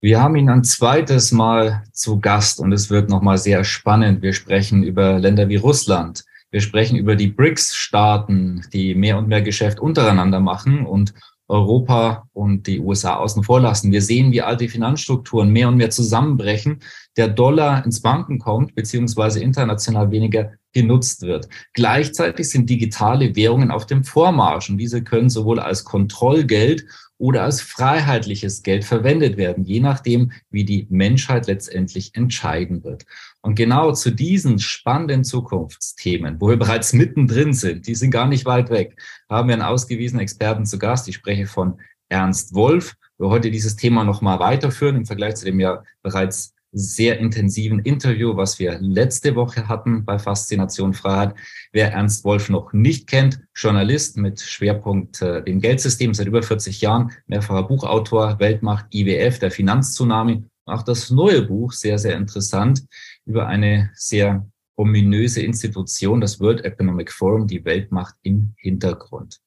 Wir haben ihn ein zweites Mal zu Gast und es wird nochmal sehr spannend. Wir sprechen über Länder wie Russland. Wir sprechen über die BRICS-Staaten, die mehr und mehr Geschäft untereinander machen und Europa und die USA außen vor lassen. Wir sehen, wie alte Finanzstrukturen mehr und mehr zusammenbrechen, der Dollar ins Banken kommt, beziehungsweise international weniger genutzt wird. Gleichzeitig sind digitale Währungen auf dem Vormarsch und diese können sowohl als Kontrollgeld oder als freiheitliches Geld verwendet werden, je nachdem, wie die Menschheit letztendlich entscheiden wird. Und genau zu diesen spannenden Zukunftsthemen, wo wir bereits mittendrin sind, die sind gar nicht weit weg, haben wir einen ausgewiesenen Experten zu Gast. Ich spreche von Ernst Wolf. Wir heute dieses Thema nochmal weiterführen im Vergleich zu dem ja bereits sehr intensiven Interview, was wir letzte Woche hatten bei Faszination Freiheit. Wer Ernst Wolf noch nicht kennt, Journalist mit Schwerpunkt äh, dem Geldsystem seit über 40 Jahren, mehrfacher Buchautor, Weltmacht IWF, der Finanztsunami. Auch das neue Buch, sehr, sehr interessant, über eine sehr ominöse Institution, das World Economic Forum, die Weltmacht im Hintergrund.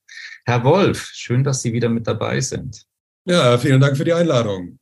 Herr Wolf, schön, dass Sie wieder mit dabei sind. Ja, vielen Dank für die Einladung.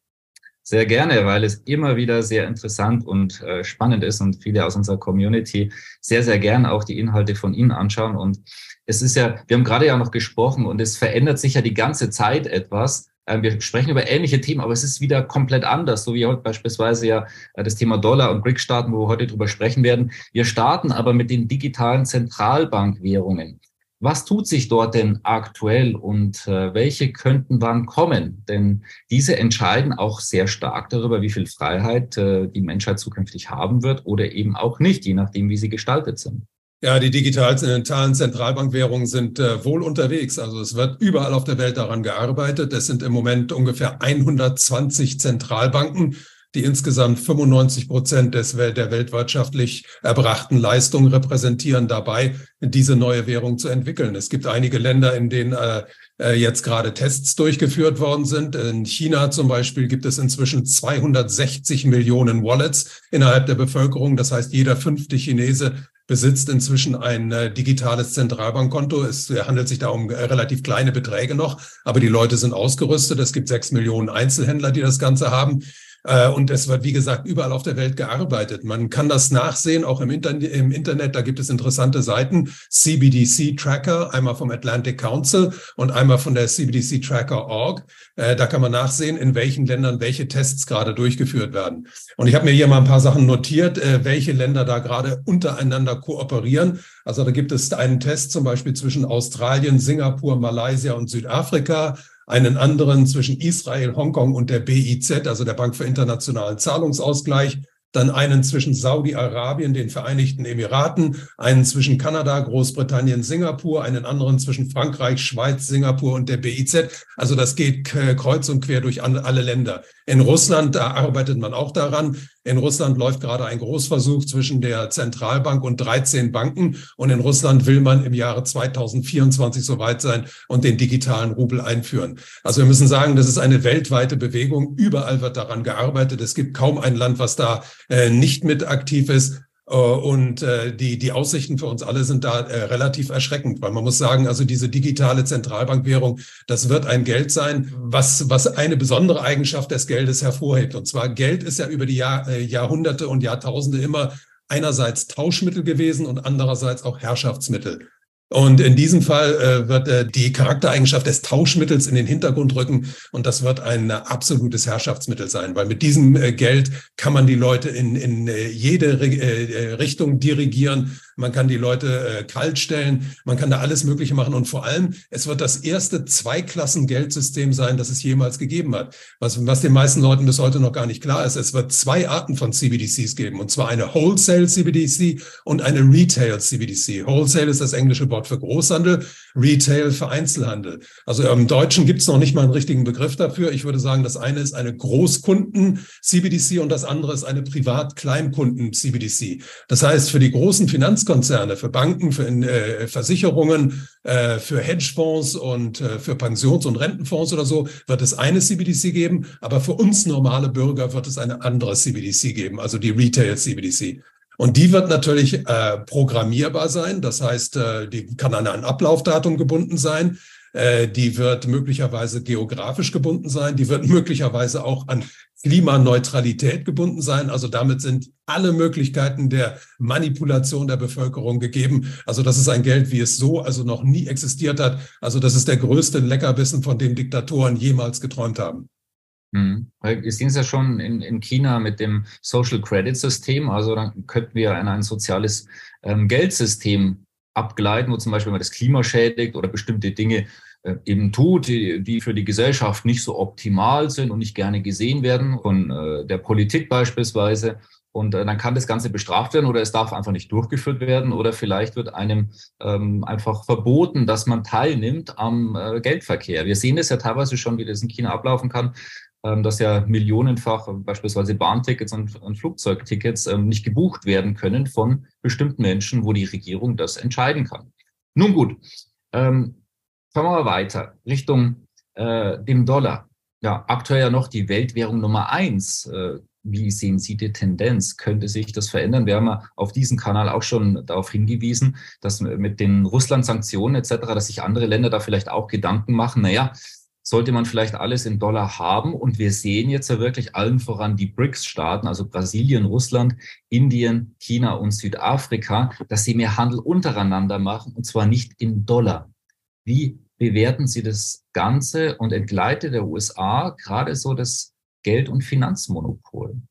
Sehr gerne, weil es immer wieder sehr interessant und äh, spannend ist und viele aus unserer Community sehr, sehr gerne auch die Inhalte von Ihnen anschauen. Und es ist ja, wir haben gerade ja noch gesprochen und es verändert sich ja die ganze Zeit etwas. Äh, wir sprechen über ähnliche Themen, aber es ist wieder komplett anders, so wie heute beispielsweise ja äh, das Thema Dollar und BRIC-Staaten, wo wir heute drüber sprechen werden. Wir starten aber mit den digitalen Zentralbankwährungen. Was tut sich dort denn aktuell und äh, welche könnten wann kommen? Denn diese entscheiden auch sehr stark darüber, wie viel Freiheit äh, die Menschheit zukünftig haben wird oder eben auch nicht, je nachdem, wie sie gestaltet sind. Ja, die digitalen Zentralbankwährungen sind äh, wohl unterwegs. Also es wird überall auf der Welt daran gearbeitet. Es sind im Moment ungefähr 120 Zentralbanken die insgesamt 95 Prozent des, der weltwirtschaftlich erbrachten Leistung repräsentieren, dabei diese neue Währung zu entwickeln. Es gibt einige Länder, in denen äh, äh jetzt gerade Tests durchgeführt worden sind. In China zum Beispiel gibt es inzwischen 260 Millionen Wallets innerhalb der Bevölkerung. Das heißt, jeder fünfte Chinese besitzt inzwischen ein äh, digitales Zentralbankkonto. Es handelt sich da um äh, relativ kleine Beträge noch, aber die Leute sind ausgerüstet. Es gibt sechs Millionen Einzelhändler, die das Ganze haben. Äh, und es wird, wie gesagt, überall auf der Welt gearbeitet. Man kann das nachsehen, auch im, Internet. Im Internet. Da gibt es interessante Seiten. CBDC Tracker, einmal vom Atlantic Council und einmal von der CBDC Tracker Org. Äh, da kann man nachsehen, in welchen Ländern welche Tests gerade durchgeführt werden. Und ich habe mir hier mal ein paar Sachen notiert, äh, welche Länder da gerade untereinander kooperieren. Also da gibt es einen Test zum Beispiel zwischen Australien, Singapur, Malaysia und Südafrika einen anderen zwischen Israel, Hongkong und der BIZ, also der Bank für internationalen Zahlungsausgleich, dann einen zwischen Saudi-Arabien, den Vereinigten Emiraten, einen zwischen Kanada, Großbritannien, Singapur, einen anderen zwischen Frankreich, Schweiz, Singapur und der BIZ. Also das geht kreuz und quer durch alle Länder. In Russland, da arbeitet man auch daran. In Russland läuft gerade ein Großversuch zwischen der Zentralbank und 13 Banken. Und in Russland will man im Jahre 2024 soweit sein und den digitalen Rubel einführen. Also wir müssen sagen, das ist eine weltweite Bewegung. Überall wird daran gearbeitet. Es gibt kaum ein Land, was da äh, nicht mit aktiv ist. Äh, und äh, die, die Aussichten für uns alle sind da äh, relativ erschreckend, weil man muss sagen, also diese digitale Zentralbankwährung, das wird ein Geld sein, was, was eine besondere Eigenschaft des Geldes hervorhebt. Und zwar Geld ist ja über die Jahr, Jahrhunderte und Jahrtausende immer einerseits Tauschmittel gewesen und andererseits auch Herrschaftsmittel. Und in diesem Fall äh, wird äh, die Charaktereigenschaft des Tauschmittels in den Hintergrund rücken und das wird ein äh, absolutes Herrschaftsmittel sein, weil mit diesem äh, Geld kann man die Leute in, in äh, jede Re äh, Richtung dirigieren. Man kann die Leute kalt stellen, man kann da alles Mögliche machen und vor allem, es wird das erste Zweiklassen-Geldsystem sein, das es jemals gegeben hat. Was, was den meisten Leuten bis heute noch gar nicht klar ist, es wird zwei Arten von CBDCs geben und zwar eine Wholesale CBDC und eine Retail CBDC. Wholesale ist das englische Wort Wort für Großhandel, Retail für Einzelhandel. Also im Deutschen gibt es noch nicht mal einen richtigen Begriff dafür. Ich würde sagen, das eine ist eine Großkunden-CBDC und das andere ist eine Privat-Kleinkunden-CBDC. Das heißt, für die großen Finanzkonzerne, für Banken, für äh, Versicherungen, äh, für Hedgefonds und äh, für Pensions- und Rentenfonds oder so wird es eine CBDC geben, aber für uns normale Bürger wird es eine andere CBDC geben, also die Retail-CBDC. Und die wird natürlich äh, programmierbar sein. Das heißt, äh, die kann an ein Ablaufdatum gebunden sein. Äh, die wird möglicherweise geografisch gebunden sein. Die wird möglicherweise auch an Klimaneutralität gebunden sein. Also damit sind alle Möglichkeiten der Manipulation der Bevölkerung gegeben. Also das ist ein Geld, wie es so also noch nie existiert hat. Also das ist der größte Leckerbissen, von dem Diktatoren jemals geträumt haben. Mhm. Wir sehen es ja schon in, in China mit dem Social Credit System. Also dann könnten wir in ein soziales ähm, Geldsystem abgleiten, wo zum Beispiel man das Klima schädigt oder bestimmte Dinge äh, eben tut, die, die für die Gesellschaft nicht so optimal sind und nicht gerne gesehen werden, von äh, der Politik beispielsweise. Und äh, dann kann das Ganze bestraft werden oder es darf einfach nicht durchgeführt werden oder vielleicht wird einem ähm, einfach verboten, dass man teilnimmt am äh, Geldverkehr. Wir sehen das ja teilweise schon, wie das in China ablaufen kann. Ähm, dass ja millionenfach beispielsweise Bahntickets und, und Flugzeugtickets ähm, nicht gebucht werden können von bestimmten Menschen, wo die Regierung das entscheiden kann. Nun gut, ähm, fahren wir mal weiter Richtung äh, dem Dollar. Ja, aktuell ja noch die Weltwährung Nummer eins. Äh, wie sehen Sie die Tendenz? Könnte sich das verändern? Wir haben ja auf diesem Kanal auch schon darauf hingewiesen, dass mit den Russland-Sanktionen etc., dass sich andere Länder da vielleicht auch Gedanken machen, naja, sollte man vielleicht alles in Dollar haben. Und wir sehen jetzt ja wirklich allen voran die BRICS-Staaten, also Brasilien, Russland, Indien, China und Südafrika, dass sie mehr Handel untereinander machen und zwar nicht in Dollar. Wie bewerten Sie das Ganze und entgleitet der USA gerade so das Geld- und Finanzmonopol?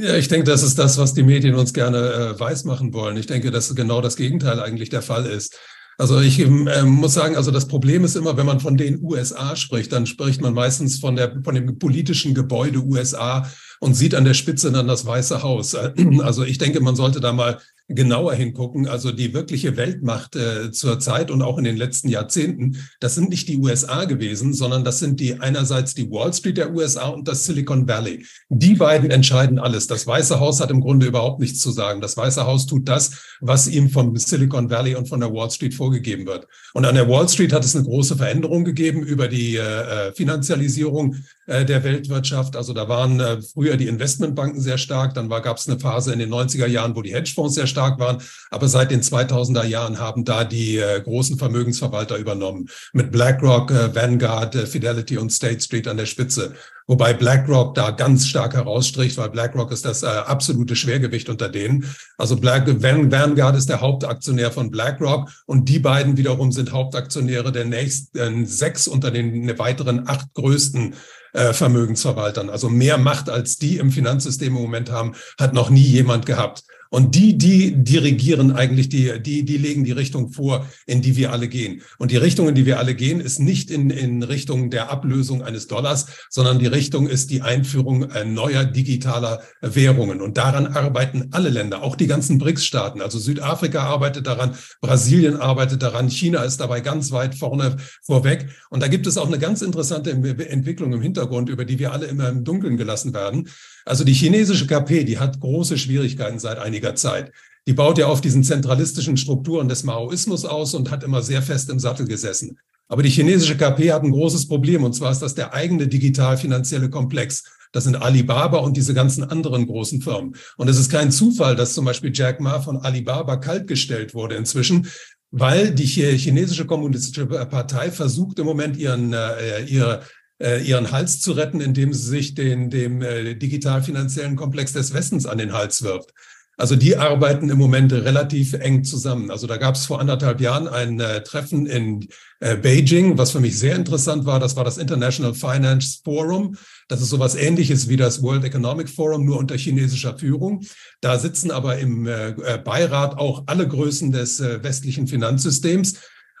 Ja, ich denke, das ist das, was die Medien uns gerne äh, weismachen wollen. Ich denke, dass genau das Gegenteil eigentlich der Fall ist. Also ich äh, muss sagen, also das Problem ist immer, wenn man von den USA spricht, dann spricht man meistens von der von dem politischen Gebäude USA und sieht an der Spitze dann das Weiße Haus. Also ich denke, man sollte da mal genauer hingucken, also die wirkliche Weltmacht äh, zur Zeit und auch in den letzten Jahrzehnten, das sind nicht die USA gewesen, sondern das sind die einerseits die Wall Street der USA und das Silicon Valley. Die beiden entscheiden alles. Das Weiße Haus hat im Grunde überhaupt nichts zu sagen. Das Weiße Haus tut das, was ihm vom Silicon Valley und von der Wall Street vorgegeben wird. Und an der Wall Street hat es eine große Veränderung gegeben über die äh, äh Finanzialisierung der Weltwirtschaft. Also da waren äh, früher die Investmentbanken sehr stark, dann gab es eine Phase in den 90er Jahren, wo die Hedgefonds sehr stark waren. Aber seit den 2000er Jahren haben da die äh, großen Vermögensverwalter übernommen. Mit BlackRock, äh, Vanguard, äh, Fidelity und State Street an der Spitze. Wobei BlackRock da ganz stark herausstricht, weil BlackRock ist das äh, absolute Schwergewicht unter denen. Also Black, Van, Vanguard ist der Hauptaktionär von BlackRock und die beiden wiederum sind Hauptaktionäre der nächsten sechs unter den weiteren acht größten äh, Vermögensverwaltern. Also mehr Macht als die im Finanzsystem im Moment haben, hat noch nie jemand gehabt. Und die, die dirigieren eigentlich die, die, die legen die Richtung vor, in die wir alle gehen. Und die Richtung, in die wir alle gehen, ist nicht in, in Richtung der Ablösung eines Dollars, sondern die Richtung ist die Einführung äh, neuer digitaler Währungen. Und daran arbeiten alle Länder, auch die ganzen BRICS-Staaten. Also Südafrika arbeitet daran, Brasilien arbeitet daran, China ist dabei ganz weit vorne vorweg. Und da gibt es auch eine ganz interessante Entwicklung im Hintergrund, über die wir alle immer im Dunkeln gelassen werden. Also die chinesische KP, die hat große Schwierigkeiten seit einiger Zeit. Die baut ja auf diesen zentralistischen Strukturen des Maoismus aus und hat immer sehr fest im Sattel gesessen. Aber die chinesische KP hat ein großes Problem, und zwar ist das der eigene digital-finanzielle Komplex. Das sind Alibaba und diese ganzen anderen großen Firmen. Und es ist kein Zufall, dass zum Beispiel Jack Ma von Alibaba kaltgestellt wurde inzwischen, weil die chinesische kommunistische Partei versucht im Moment ihren, äh, ihre äh, ihren Hals zu retten, indem sie sich den, dem äh, digital-finanziellen Komplex des Westens an den Hals wirft. Also die arbeiten im Moment relativ eng zusammen. Also da gab es vor anderthalb Jahren ein äh, Treffen in äh, Beijing, was für mich sehr interessant war. Das war das International Finance Forum. Das ist sowas ähnliches wie das World Economic Forum, nur unter chinesischer Führung. Da sitzen aber im äh, äh Beirat auch alle Größen des äh, westlichen Finanzsystems.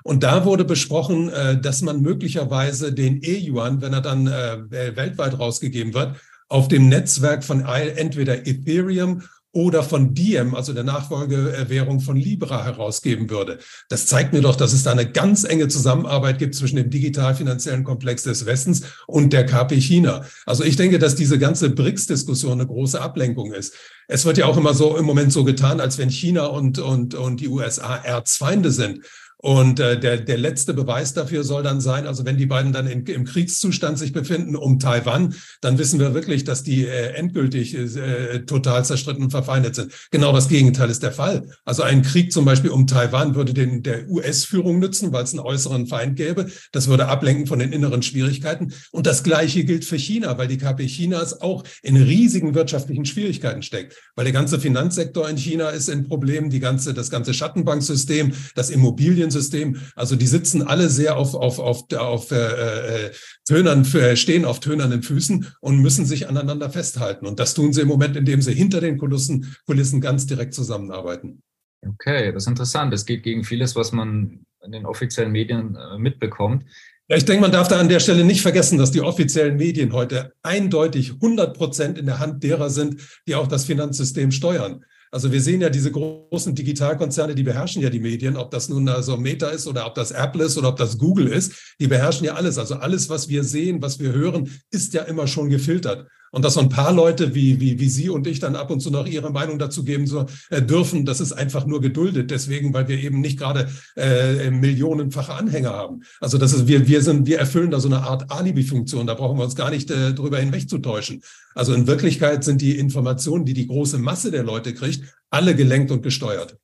Und da wurde besprochen, äh, dass man möglicherweise den E-Yuan, wenn er dann weltweit rausgegeben wird, auf dem Netzwerk von entweder Ethereum oder von Diem, also der Nachfolgewährung von Libra, herausgeben würde. Das zeigt mir doch, dass es da eine ganz enge Zusammenarbeit gibt zwischen dem digital-finanziellen Komplex des Westens und der KP China. Also ich denke, dass diese ganze BRICS-Diskussion eine große Ablenkung ist. Es wird ja auch immer so im Moment so getan, als wenn China und, und, und die USA Erzfeinde sind. Und äh, der, der letzte Beweis dafür soll dann sein, also wenn die beiden dann in, im Kriegszustand sich befinden um Taiwan, dann wissen wir wirklich, dass die äh, endgültig äh, total zerstritten und verfeindet sind. Genau das Gegenteil ist der Fall. Also ein Krieg zum Beispiel um Taiwan würde den, der US-Führung nützen, weil es einen äußeren Feind gäbe. Das würde ablenken von den inneren Schwierigkeiten. Und das Gleiche gilt für China, weil die KP Chinas auch in riesigen wirtschaftlichen Schwierigkeiten steckt. Weil der ganze Finanzsektor in China ist in Problemen, die ganze, das ganze Schattenbanksystem, das Immobilien System. Also die sitzen alle sehr auf, auf, auf, auf äh, äh, Tönern, für, stehen auf tönernen Füßen und müssen sich aneinander festhalten. Und das tun sie im Moment, indem sie hinter den Kulissen, Kulissen ganz direkt zusammenarbeiten. Okay, das ist interessant. Es geht gegen vieles, was man in den offiziellen Medien äh, mitbekommt. Ja, ich denke, man darf da an der Stelle nicht vergessen, dass die offiziellen Medien heute eindeutig 100 Prozent in der Hand derer sind, die auch das Finanzsystem steuern. Also wir sehen ja diese großen Digitalkonzerne, die beherrschen ja die Medien, ob das nun also Meta ist oder ob das Apple ist oder ob das Google ist, die beherrschen ja alles. Also alles, was wir sehen, was wir hören, ist ja immer schon gefiltert. Und dass so ein paar Leute wie, wie, wie Sie und ich dann ab und zu noch ihre Meinung dazu geben so, äh, dürfen, das ist einfach nur geduldet. Deswegen, weil wir eben nicht gerade äh, millionenfache Anhänger haben. Also das ist, wir, wir sind, wir erfüllen da so eine Art Alibi-Funktion. Da brauchen wir uns gar nicht äh, drüber hinwegzutäuschen. Also in Wirklichkeit sind die Informationen, die die große Masse der Leute kriegt, alle gelenkt und gesteuert.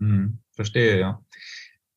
Hm, verstehe, ja.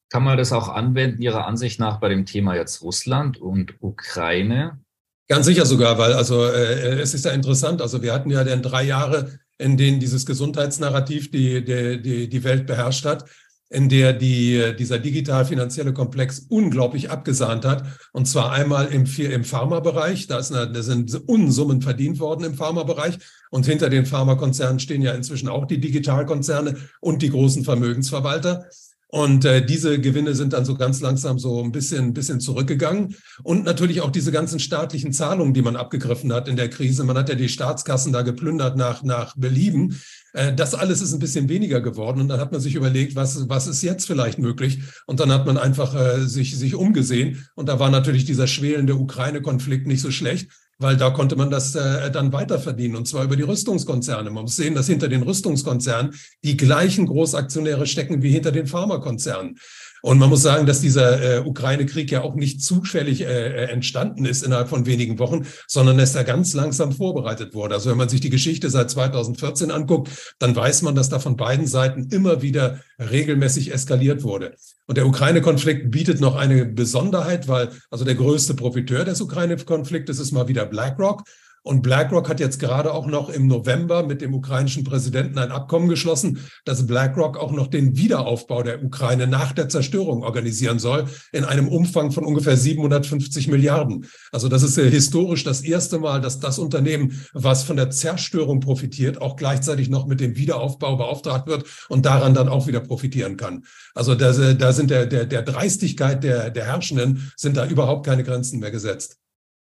Kann man das auch anwenden, Ihrer Ansicht nach, bei dem Thema jetzt Russland und Ukraine? Ganz sicher sogar, weil also äh, es ist ja interessant. Also wir hatten ja dann drei Jahre, in denen dieses Gesundheitsnarrativ die, die, die, die Welt beherrscht hat, in der die, dieser digital-finanzielle Komplex unglaublich abgesahnt hat. Und zwar einmal im, im Pharmabereich. Da, ist eine, da sind Unsummen verdient worden im Pharmabereich. Und hinter den Pharmakonzernen stehen ja inzwischen auch die Digitalkonzerne und die großen Vermögensverwalter. Und äh, diese Gewinne sind dann so ganz langsam so ein bisschen, bisschen zurückgegangen. Und natürlich auch diese ganzen staatlichen Zahlungen, die man abgegriffen hat in der Krise. Man hat ja die Staatskassen da geplündert nach, nach Belieben. Äh, das alles ist ein bisschen weniger geworden. Und dann hat man sich überlegt, was, was ist jetzt vielleicht möglich? Und dann hat man einfach äh, sich, sich umgesehen. Und da war natürlich dieser schwelende Ukraine-Konflikt nicht so schlecht weil da konnte man das äh, dann weiterverdienen und zwar über die Rüstungskonzerne. Man muss sehen, dass hinter den Rüstungskonzernen die gleichen Großaktionäre stecken wie hinter den Pharmakonzernen. Und man muss sagen, dass dieser äh, Ukraine-Krieg ja auch nicht zufällig äh, äh, entstanden ist innerhalb von wenigen Wochen, sondern dass er ganz langsam vorbereitet wurde. Also wenn man sich die Geschichte seit 2014 anguckt, dann weiß man, dass da von beiden Seiten immer wieder regelmäßig eskaliert wurde. Und der Ukraine-Konflikt bietet noch eine Besonderheit, weil also der größte Profiteur des Ukraine-Konfliktes ist mal wieder BlackRock. Und BlackRock hat jetzt gerade auch noch im November mit dem ukrainischen Präsidenten ein Abkommen geschlossen, dass BlackRock auch noch den Wiederaufbau der Ukraine nach der Zerstörung organisieren soll, in einem Umfang von ungefähr 750 Milliarden. Also das ist historisch das erste Mal, dass das Unternehmen, was von der Zerstörung profitiert, auch gleichzeitig noch mit dem Wiederaufbau beauftragt wird und daran dann auch wieder profitieren kann. Also da, da sind der, der, der Dreistigkeit der, der Herrschenden sind da überhaupt keine Grenzen mehr gesetzt.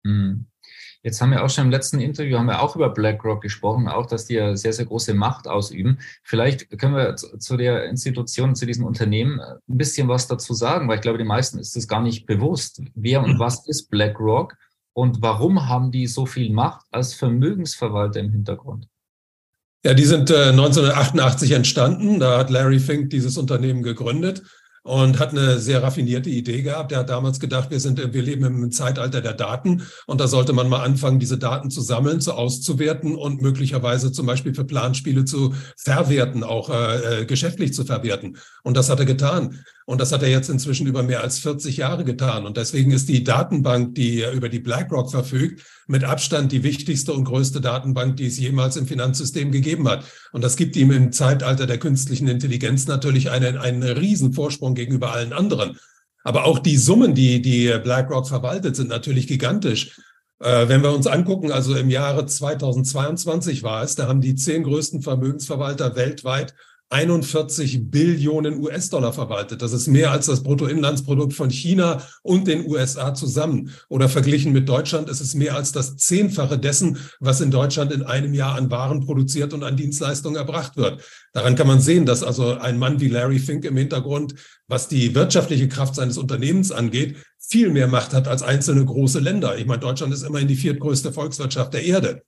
Mhm. Jetzt haben wir auch schon im letzten Interview haben wir auch über BlackRock gesprochen, auch dass die ja sehr, sehr große Macht ausüben. Vielleicht können wir zu der Institution, zu diesem Unternehmen ein bisschen was dazu sagen, weil ich glaube, den meisten ist es gar nicht bewusst. Wer und was ist BlackRock und warum haben die so viel Macht als Vermögensverwalter im Hintergrund? Ja, die sind äh, 1988 entstanden. Da hat Larry Fink dieses Unternehmen gegründet und hat eine sehr raffinierte Idee gehabt. Er hat damals gedacht, wir sind, wir leben im Zeitalter der Daten und da sollte man mal anfangen, diese Daten zu sammeln, zu auszuwerten und möglicherweise zum Beispiel für Planspiele zu verwerten, auch äh, äh geschäftlich zu verwerten. Und das hat er getan. Und das hat er jetzt inzwischen über mehr als 40 Jahre getan. Und deswegen ist die Datenbank, die über die BlackRock verfügt, mit Abstand die wichtigste und größte Datenbank, die es jemals im Finanzsystem gegeben hat. Und das gibt ihm im Zeitalter der künstlichen Intelligenz natürlich einen, einen riesen Vorsprung gegenüber allen anderen. Aber auch die Summen, die, die BlackRock verwaltet, sind natürlich gigantisch. Äh, wenn wir uns angucken, also im Jahre 2022 war es, da haben die zehn größten Vermögensverwalter weltweit 41 Billionen US-Dollar verwaltet. Das ist mehr als das Bruttoinlandsprodukt von China und den USA zusammen. Oder verglichen mit Deutschland ist es mehr als das Zehnfache dessen, was in Deutschland in einem Jahr an Waren produziert und an Dienstleistungen erbracht wird. Daran kann man sehen, dass also ein Mann wie Larry Fink im Hintergrund, was die wirtschaftliche Kraft seines Unternehmens angeht, viel mehr Macht hat als einzelne große Länder. Ich meine, Deutschland ist immerhin die viertgrößte Volkswirtschaft der Erde.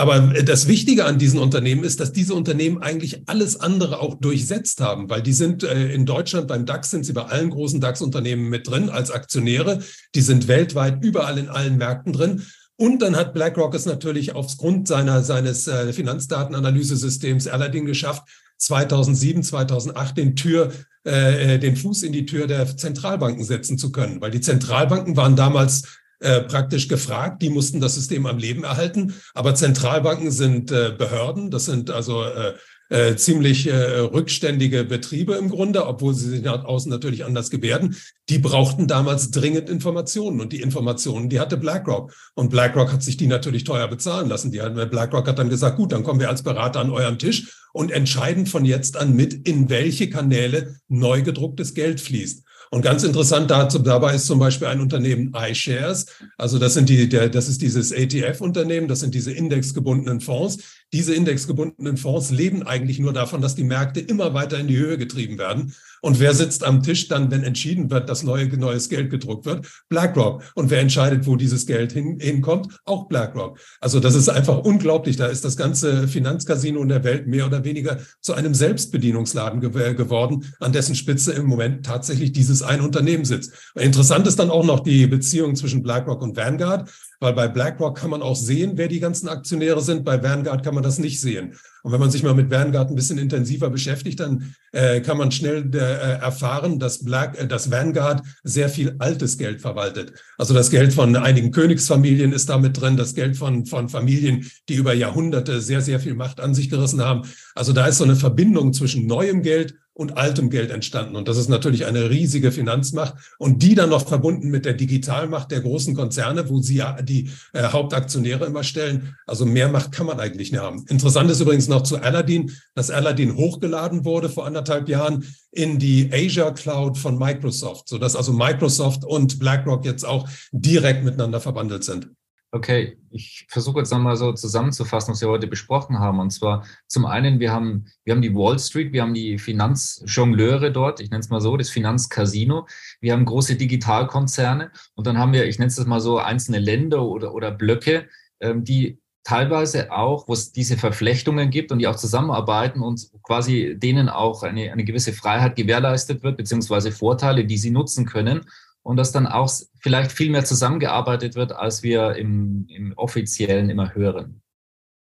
Aber äh, das Wichtige an diesen Unternehmen ist, dass diese Unternehmen eigentlich alles andere auch durchsetzt haben, weil die sind äh, in Deutschland beim DAX sind sie bei allen großen DAX-Unternehmen mit drin als Aktionäre. Die sind weltweit überall in allen Märkten drin. Und dann hat BlackRock es natürlich aufgrund seiner, seines äh, Finanzdatenanalysesystems Aladdin geschafft, 2007, 2008 den Tür, äh, den Fuß in die Tür der Zentralbanken setzen zu können, weil die Zentralbanken waren damals äh, praktisch gefragt. Die mussten das System am Leben erhalten. Aber Zentralbanken sind äh, Behörden. Das sind also äh, äh, ziemlich äh, rückständige Betriebe im Grunde, obwohl sie sich nach außen natürlich anders gebärden. Die brauchten damals dringend Informationen und die Informationen, die hatte BlackRock. Und BlackRock hat sich die natürlich teuer bezahlen lassen. Die BlackRock hat dann gesagt, gut, dann kommen wir als Berater an eurem Tisch und entscheiden von jetzt an mit, in welche Kanäle neu gedrucktes Geld fließt. Und ganz interessant dazu, dabei ist zum Beispiel ein Unternehmen iShares. Also das sind die, der, das ist dieses ATF-Unternehmen, das sind diese indexgebundenen Fonds. Diese indexgebundenen Fonds leben eigentlich nur davon, dass die Märkte immer weiter in die Höhe getrieben werden. Und wer sitzt am Tisch dann, wenn entschieden wird, dass neue, neues Geld gedruckt wird? BlackRock. Und wer entscheidet, wo dieses Geld hin, hinkommt? Auch BlackRock. Also das ist einfach unglaublich. Da ist das ganze Finanzcasino in der Welt mehr oder weniger zu einem Selbstbedienungsladen ge geworden, an dessen Spitze im Moment tatsächlich dieses ein Unternehmen sitzt. Interessant ist dann auch noch die Beziehung zwischen BlackRock und Vanguard weil bei BlackRock kann man auch sehen, wer die ganzen Aktionäre sind. Bei Vanguard kann man das nicht sehen. Und wenn man sich mal mit Vanguard ein bisschen intensiver beschäftigt, dann äh, kann man schnell äh, erfahren, dass, Black, äh, dass Vanguard sehr viel altes Geld verwaltet. Also das Geld von einigen Königsfamilien ist damit drin, das Geld von, von Familien, die über Jahrhunderte sehr, sehr viel Macht an sich gerissen haben. Also da ist so eine Verbindung zwischen neuem Geld und altem Geld entstanden. Und das ist natürlich eine riesige Finanzmacht. Und die dann noch verbunden mit der Digitalmacht der großen Konzerne, wo sie ja die äh, Hauptaktionäre immer stellen. Also mehr Macht kann man eigentlich nicht haben. Interessant ist übrigens noch zu Aladdin, dass Aladdin hochgeladen wurde vor anderthalb Jahren in die Asia Cloud von Microsoft, sodass also Microsoft und BlackRock jetzt auch direkt miteinander verbandelt sind. Okay, ich versuche jetzt nochmal so zusammenzufassen, was wir heute besprochen haben. Und zwar zum einen, wir haben, wir haben die Wall Street, wir haben die Finanzjongleure dort, ich nenne es mal so, das Finanzcasino. Wir haben große Digitalkonzerne und dann haben wir, ich nenne es mal so, einzelne Länder oder, oder Blöcke, ähm, die teilweise auch, wo es diese Verflechtungen gibt und die auch zusammenarbeiten und quasi denen auch eine, eine gewisse Freiheit gewährleistet wird, beziehungsweise Vorteile, die sie nutzen können und dass dann auch vielleicht viel mehr zusammengearbeitet wird, als wir im, im offiziellen immer hören.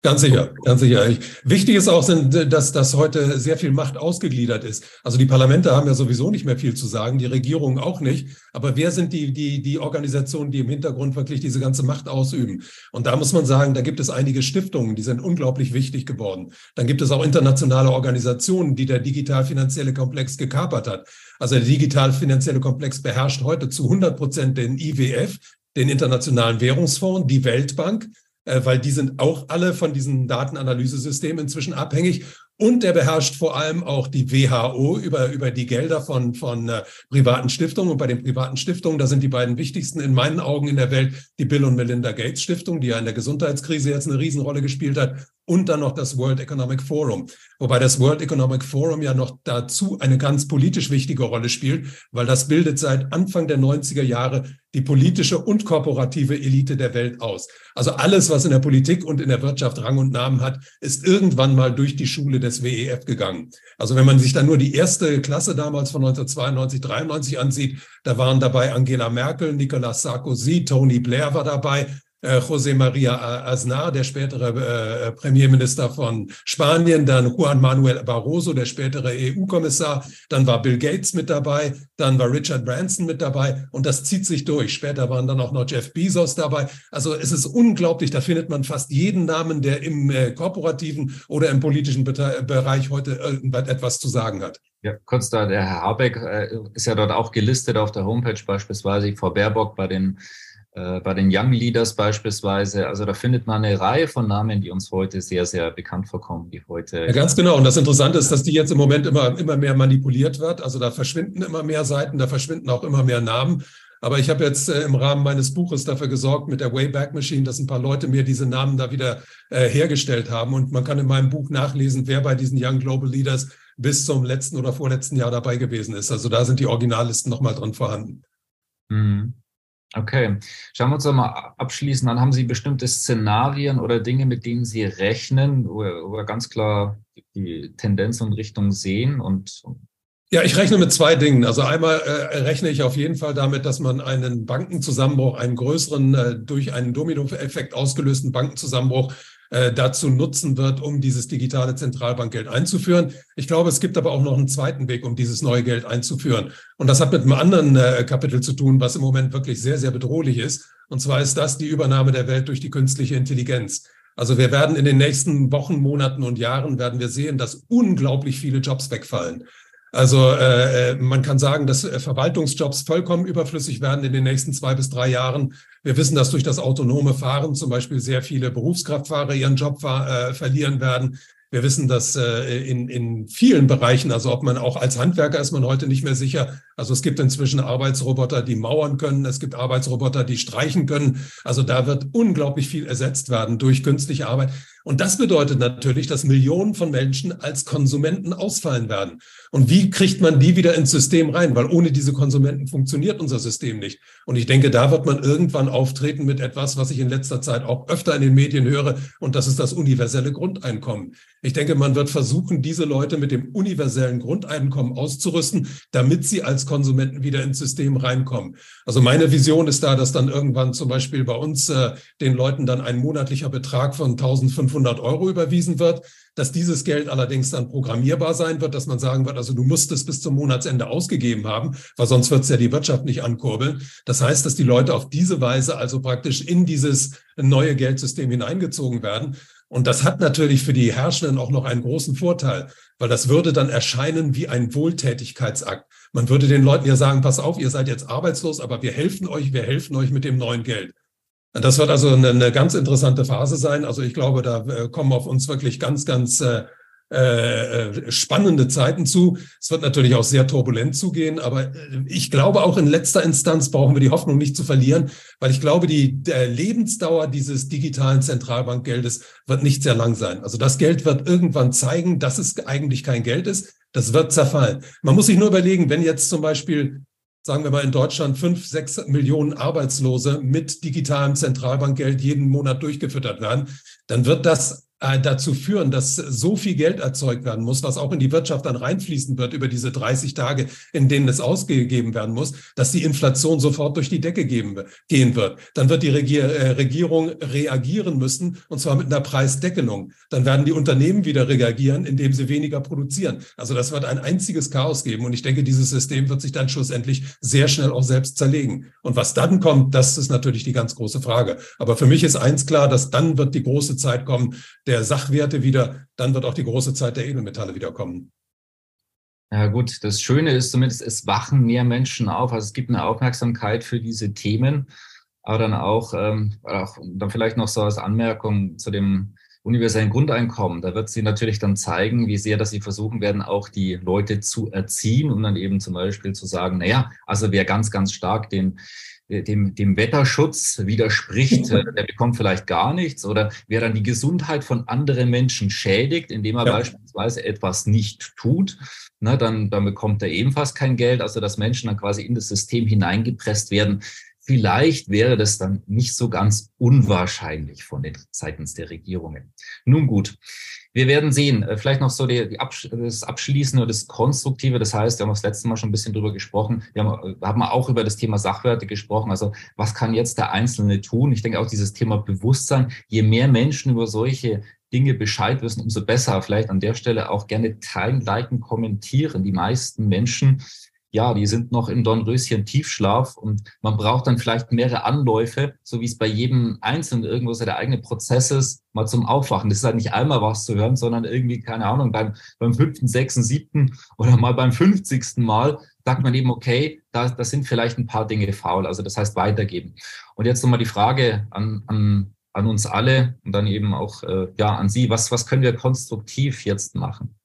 Ganz sicher, ganz sicher. Ich, wichtig ist auch, dass, dass heute sehr viel Macht ausgegliedert ist. Also die Parlamente haben ja sowieso nicht mehr viel zu sagen, die Regierungen auch nicht. Aber wer sind die, die, die Organisationen, die im Hintergrund wirklich diese ganze Macht ausüben? Und da muss man sagen, da gibt es einige Stiftungen, die sind unglaublich wichtig geworden. Dann gibt es auch internationale Organisationen, die der digital-finanzielle Komplex gekapert hat. Also der digital-finanzielle Komplex beherrscht heute zu 100 Prozent den IWF, den Internationalen Währungsfonds, die Weltbank weil die sind auch alle von diesen Datenanalysesystemen inzwischen abhängig. Und er beherrscht vor allem auch die WHO über, über die Gelder von, von äh, privaten Stiftungen. Und bei den privaten Stiftungen, da sind die beiden wichtigsten in meinen Augen in der Welt die Bill und Melinda Gates Stiftung, die ja in der Gesundheitskrise jetzt eine Riesenrolle gespielt hat, und dann noch das World Economic Forum. Wobei das World Economic Forum ja noch dazu eine ganz politisch wichtige Rolle spielt, weil das bildet seit Anfang der 90er Jahre die politische und korporative Elite der Welt aus. Also alles, was in der Politik und in der Wirtschaft Rang und Namen hat, ist irgendwann mal durch die Schule des WEF gegangen. Also wenn man sich dann nur die erste Klasse damals von 1992, 93 ansieht, da waren dabei Angela Merkel, Nicolas Sarkozy, Tony Blair war dabei, José María Aznar, der spätere äh, Premierminister von Spanien, dann Juan Manuel Barroso, der spätere EU-Kommissar, dann war Bill Gates mit dabei, dann war Richard Branson mit dabei und das zieht sich durch. Später waren dann auch noch Jeff Bezos dabei. Also es ist unglaublich, da findet man fast jeden Namen, der im äh, korporativen oder im politischen Bereich heute etwas zu sagen hat. Ja, kurz da, der Herr Habeck äh, ist ja dort auch gelistet auf der Homepage beispielsweise, Frau Baerbock bei den äh, bei den Young Leaders beispielsweise. Also da findet man eine Reihe von Namen, die uns heute sehr, sehr bekannt vorkommen, die heute. Ja, ganz genau. Und das Interessante ist, dass die jetzt im Moment immer, immer mehr manipuliert wird. Also da verschwinden immer mehr Seiten, da verschwinden auch immer mehr Namen. Aber ich habe jetzt äh, im Rahmen meines Buches dafür gesorgt mit der Wayback Machine, dass ein paar Leute mir diese Namen da wieder äh, hergestellt haben. Und man kann in meinem Buch nachlesen, wer bei diesen Young Global Leaders bis zum letzten oder vorletzten Jahr dabei gewesen ist. Also da sind die Originallisten nochmal drin vorhanden. Mhm. Okay, schauen wir uns doch mal abschließend an. Haben Sie bestimmte Szenarien oder Dinge, mit denen Sie rechnen, wo wir ganz klar die Tendenz und Richtung sehen und ja, ich rechne mit zwei Dingen. Also einmal äh, rechne ich auf jeden Fall damit, dass man einen Bankenzusammenbruch, einen größeren, äh, durch einen Dominoeffekt ausgelösten Bankenzusammenbruch äh, dazu nutzen wird, um dieses digitale Zentralbankgeld einzuführen. Ich glaube, es gibt aber auch noch einen zweiten Weg, um dieses neue Geld einzuführen. Und das hat mit einem anderen äh, Kapitel zu tun, was im Moment wirklich sehr, sehr bedrohlich ist. Und zwar ist das die Übernahme der Welt durch die künstliche Intelligenz. Also wir werden in den nächsten Wochen, Monaten und Jahren werden wir sehen, dass unglaublich viele Jobs wegfallen. Also äh, äh, man kann sagen, dass äh, Verwaltungsjobs vollkommen überflüssig werden in den nächsten zwei bis drei Jahren. Wir wissen, dass durch das autonome Fahren zum Beispiel sehr viele Berufskraftfahrer ihren Job äh, verlieren werden. Wir wissen, dass äh, in, in vielen Bereichen, also ob man auch als Handwerker ist man heute nicht mehr sicher. Also es gibt inzwischen Arbeitsroboter, die mauern können. Es gibt Arbeitsroboter, die streichen können. Also da wird unglaublich viel ersetzt werden durch künstliche Arbeit. Und das bedeutet natürlich, dass Millionen von Menschen als Konsumenten ausfallen werden. Und wie kriegt man die wieder ins System rein? Weil ohne diese Konsumenten funktioniert unser System nicht. Und ich denke, da wird man irgendwann auftreten mit etwas, was ich in letzter Zeit auch öfter in den Medien höre. Und das ist das universelle Grundeinkommen. Ich denke, man wird versuchen, diese Leute mit dem universellen Grundeinkommen auszurüsten, damit sie als Konsumenten wieder ins System reinkommen. Also meine Vision ist da, dass dann irgendwann zum Beispiel bei uns äh, den Leuten dann ein monatlicher Betrag von 1500 Euro überwiesen wird, dass dieses Geld allerdings dann programmierbar sein wird, dass man sagen wird, also du musst es bis zum Monatsende ausgegeben haben, weil sonst wird es ja die Wirtschaft nicht ankurbeln. Das heißt, dass die Leute auf diese Weise also praktisch in dieses neue Geldsystem hineingezogen werden. Und das hat natürlich für die Herrschenden auch noch einen großen Vorteil, weil das würde dann erscheinen wie ein Wohltätigkeitsakt. Man würde den Leuten ja sagen, pass auf, ihr seid jetzt arbeitslos, aber wir helfen euch, wir helfen euch mit dem neuen Geld. Das wird also eine, eine ganz interessante Phase sein. Also ich glaube, da äh, kommen auf uns wirklich ganz, ganz äh, äh, spannende Zeiten zu. Es wird natürlich auch sehr turbulent zugehen, aber äh, ich glaube auch in letzter Instanz brauchen wir die Hoffnung nicht zu verlieren, weil ich glaube, die Lebensdauer dieses digitalen Zentralbankgeldes wird nicht sehr lang sein. Also das Geld wird irgendwann zeigen, dass es eigentlich kein Geld ist. Das wird zerfallen. Man muss sich nur überlegen, wenn jetzt zum Beispiel sagen wir mal in Deutschland fünf, sechs Millionen Arbeitslose mit digitalem Zentralbankgeld jeden Monat durchgefüttert werden, dann wird das dazu führen, dass so viel Geld erzeugt werden muss, was auch in die Wirtschaft dann reinfließen wird über diese 30 Tage, in denen es ausgegeben werden muss, dass die Inflation sofort durch die Decke gehen wird. Dann wird die äh, Regierung reagieren müssen, und zwar mit einer Preisdeckelung. Dann werden die Unternehmen wieder reagieren, indem sie weniger produzieren. Also das wird ein einziges Chaos geben. Und ich denke, dieses System wird sich dann schlussendlich sehr schnell auch selbst zerlegen. Und was dann kommt, das ist natürlich die ganz große Frage. Aber für mich ist eins klar, dass dann wird die große Zeit kommen, der Sachwerte wieder, dann wird auch die große Zeit der Edelmetalle wiederkommen. Ja gut, das Schöne ist zumindest, es wachen mehr Menschen auf. Also es gibt eine Aufmerksamkeit für diese Themen, aber dann auch, ähm, auch dann vielleicht noch so als Anmerkung zu dem universellen Grundeinkommen. Da wird sie natürlich dann zeigen, wie sehr, dass sie versuchen werden, auch die Leute zu erziehen, um dann eben zum Beispiel zu sagen, naja, also wer ganz, ganz stark den dem, dem Wetterschutz widerspricht, äh, der bekommt vielleicht gar nichts. Oder wer dann die Gesundheit von anderen Menschen schädigt, indem er ja. beispielsweise etwas nicht tut, ne, dann, dann bekommt er ebenfalls kein Geld. Also dass Menschen dann quasi in das System hineingepresst werden. Vielleicht wäre das dann nicht so ganz unwahrscheinlich von den seitens der Regierungen. Nun gut, wir werden sehen. Äh, vielleicht noch so die, die Absch das Abschließende, das Konstruktive. Das heißt, wir haben das letzte Mal schon ein bisschen drüber gesprochen. Wir haben, wir haben auch über das Thema Sachwerte gesprochen. Also was kann jetzt der Einzelne tun? Ich denke auch dieses Thema Bewusstsein. Je mehr Menschen über solche Dinge Bescheid wissen, umso besser. Vielleicht an der Stelle auch gerne teilen, liken, kommentieren. Die meisten Menschen ja, die sind noch im Dornröschen Tiefschlaf und man braucht dann vielleicht mehrere Anläufe, so wie es bei jedem Einzelnen irgendwo so der eigene Prozess ist, mal zum Aufwachen. Das ist halt nicht einmal was zu hören, sondern irgendwie, keine Ahnung, beim, beim fünften, sechsten, siebten oder mal beim fünfzigsten Mal sagt man eben, okay, da, da sind vielleicht ein paar Dinge faul. Also das heißt weitergeben. Und jetzt nochmal die Frage an, an, an uns alle und dann eben auch äh, ja, an Sie. Was, was können wir konstruktiv jetzt machen?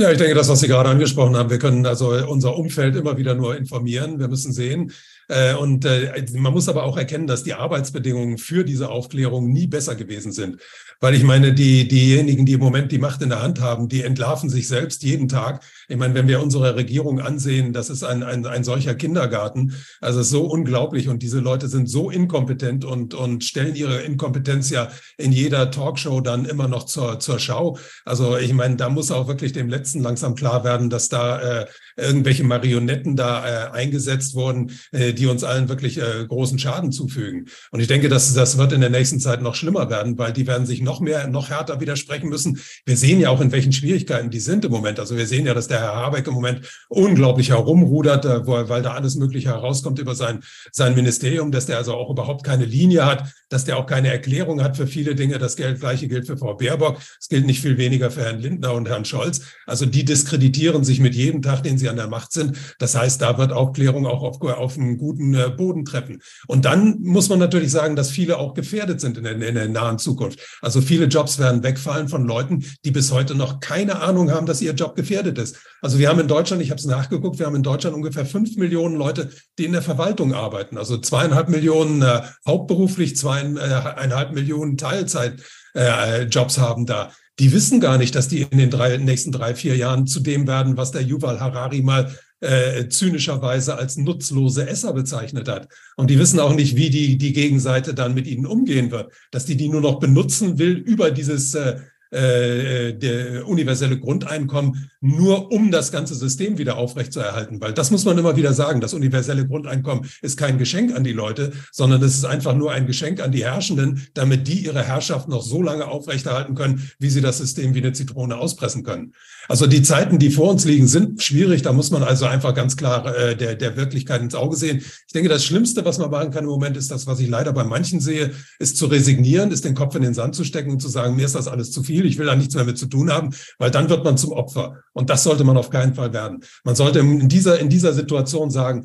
Ja, ich denke, das, was Sie gerade angesprochen haben, wir können also unser Umfeld immer wieder nur informieren. Wir müssen sehen, äh, und äh, man muss aber auch erkennen, dass die Arbeitsbedingungen für diese Aufklärung nie besser gewesen sind. Weil ich meine, die, diejenigen, die im Moment die Macht in der Hand haben, die entlarven sich selbst jeden Tag. Ich meine, wenn wir unsere Regierung ansehen, das ist ein, ein, ein solcher Kindergarten. Also so unglaublich. Und diese Leute sind so inkompetent und, und stellen ihre Inkompetenz ja in jeder Talkshow dann immer noch zur, zur Schau. Also ich meine, da muss auch wirklich dem Letzten langsam klar werden, dass da äh, irgendwelche Marionetten da äh, eingesetzt wurden, äh, die uns allen wirklich äh, großen Schaden zufügen. Und ich denke, dass das wird in der nächsten Zeit noch schlimmer werden, weil die werden sich noch mehr, noch härter widersprechen müssen. Wir sehen ja auch, in welchen Schwierigkeiten die sind im Moment. Also wir sehen ja, dass der Herr Habeck im Moment unglaublich herumrudert, äh, weil da alles Mögliche herauskommt über sein, sein Ministerium, dass der also auch überhaupt keine Linie hat, dass der auch keine Erklärung hat für viele Dinge. Das gleiche gilt für Frau Baerbock. Es gilt nicht viel weniger für Herrn Lindner und Herrn Scholz. Also die diskreditieren sich mit jedem Tag, den sie an der Macht sind. Das heißt, da wird Aufklärung auch auf, auf einen guten äh, Boden treffen. Und dann muss man natürlich sagen, dass viele auch gefährdet sind in der, in der nahen Zukunft. Also viele Jobs werden wegfallen von Leuten, die bis heute noch keine Ahnung haben, dass ihr Job gefährdet ist. Also wir haben in Deutschland, ich habe es nachgeguckt, wir haben in Deutschland ungefähr fünf Millionen Leute, die in der Verwaltung arbeiten. Also zweieinhalb Millionen äh, hauptberuflich, zweieinhalb Millionen Teilzeitjobs äh, haben da die wissen gar nicht, dass die in den drei, nächsten drei, vier Jahren zu dem werden, was der Yuval Harari mal äh, zynischerweise als nutzlose Esser bezeichnet hat. Und die wissen auch nicht, wie die, die Gegenseite dann mit ihnen umgehen wird. Dass die die nur noch benutzen will über dieses äh, äh, der universelle Grundeinkommen nur um das ganze System wieder aufrechtzuerhalten. Weil das muss man immer wieder sagen, das universelle Grundeinkommen ist kein Geschenk an die Leute, sondern es ist einfach nur ein Geschenk an die Herrschenden, damit die ihre Herrschaft noch so lange aufrechterhalten können, wie sie das System wie eine Zitrone auspressen können. Also die Zeiten, die vor uns liegen, sind schwierig. Da muss man also einfach ganz klar äh, der, der Wirklichkeit ins Auge sehen. Ich denke, das Schlimmste, was man machen kann im Moment, ist das, was ich leider bei manchen sehe, ist zu resignieren, ist den Kopf in den Sand zu stecken und zu sagen, mir ist das alles zu viel, ich will da nichts mehr mit zu tun haben, weil dann wird man zum Opfer. Und das sollte man auf keinen Fall werden. Man sollte in dieser, in dieser Situation sagen,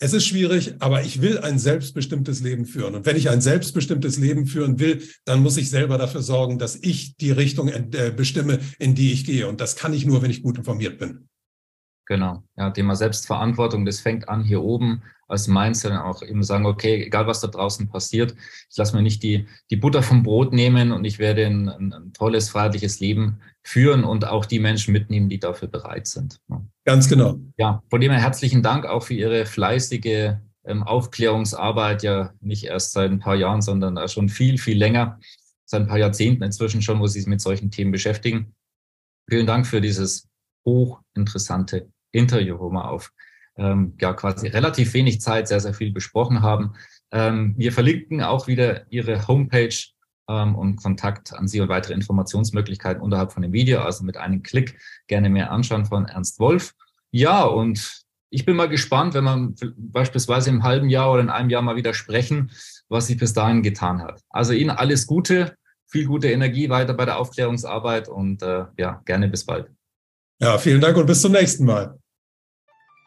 es ist schwierig, aber ich will ein selbstbestimmtes Leben führen. Und wenn ich ein selbstbestimmtes Leben führen will, dann muss ich selber dafür sorgen, dass ich die Richtung äh, bestimme, in die ich gehe. Und das kann ich nur, wenn ich gut informiert bin. Genau, ja, Thema Selbstverantwortung, das fängt an hier oben als Mindset auch eben sagen, okay, egal was da draußen passiert, ich lasse mir nicht die, die Butter vom Brot nehmen und ich werde ein, ein, tolles, freiheitliches Leben führen und auch die Menschen mitnehmen, die dafür bereit sind. Ganz genau. Ja, von dem her herzlichen Dank auch für Ihre fleißige ähm, Aufklärungsarbeit, ja nicht erst seit ein paar Jahren, sondern schon viel, viel länger, seit ein paar Jahrzehnten inzwischen schon, wo Sie sich mit solchen Themen beschäftigen. Vielen Dank für dieses hochinteressante Interview, wo wir auf ähm, ja quasi relativ wenig Zeit sehr, sehr viel besprochen haben. Ähm, wir verlinken auch wieder Ihre Homepage ähm, und Kontakt an Sie und weitere Informationsmöglichkeiten unterhalb von dem Video, also mit einem Klick gerne mehr anschauen von Ernst Wolf. Ja, und ich bin mal gespannt, wenn man beispielsweise im halben Jahr oder in einem Jahr mal wieder sprechen, was sich bis dahin getan hat. Also Ihnen alles Gute, viel gute Energie weiter bei der Aufklärungsarbeit und äh, ja, gerne bis bald. Ja, vielen Dank und bis zum nächsten Mal.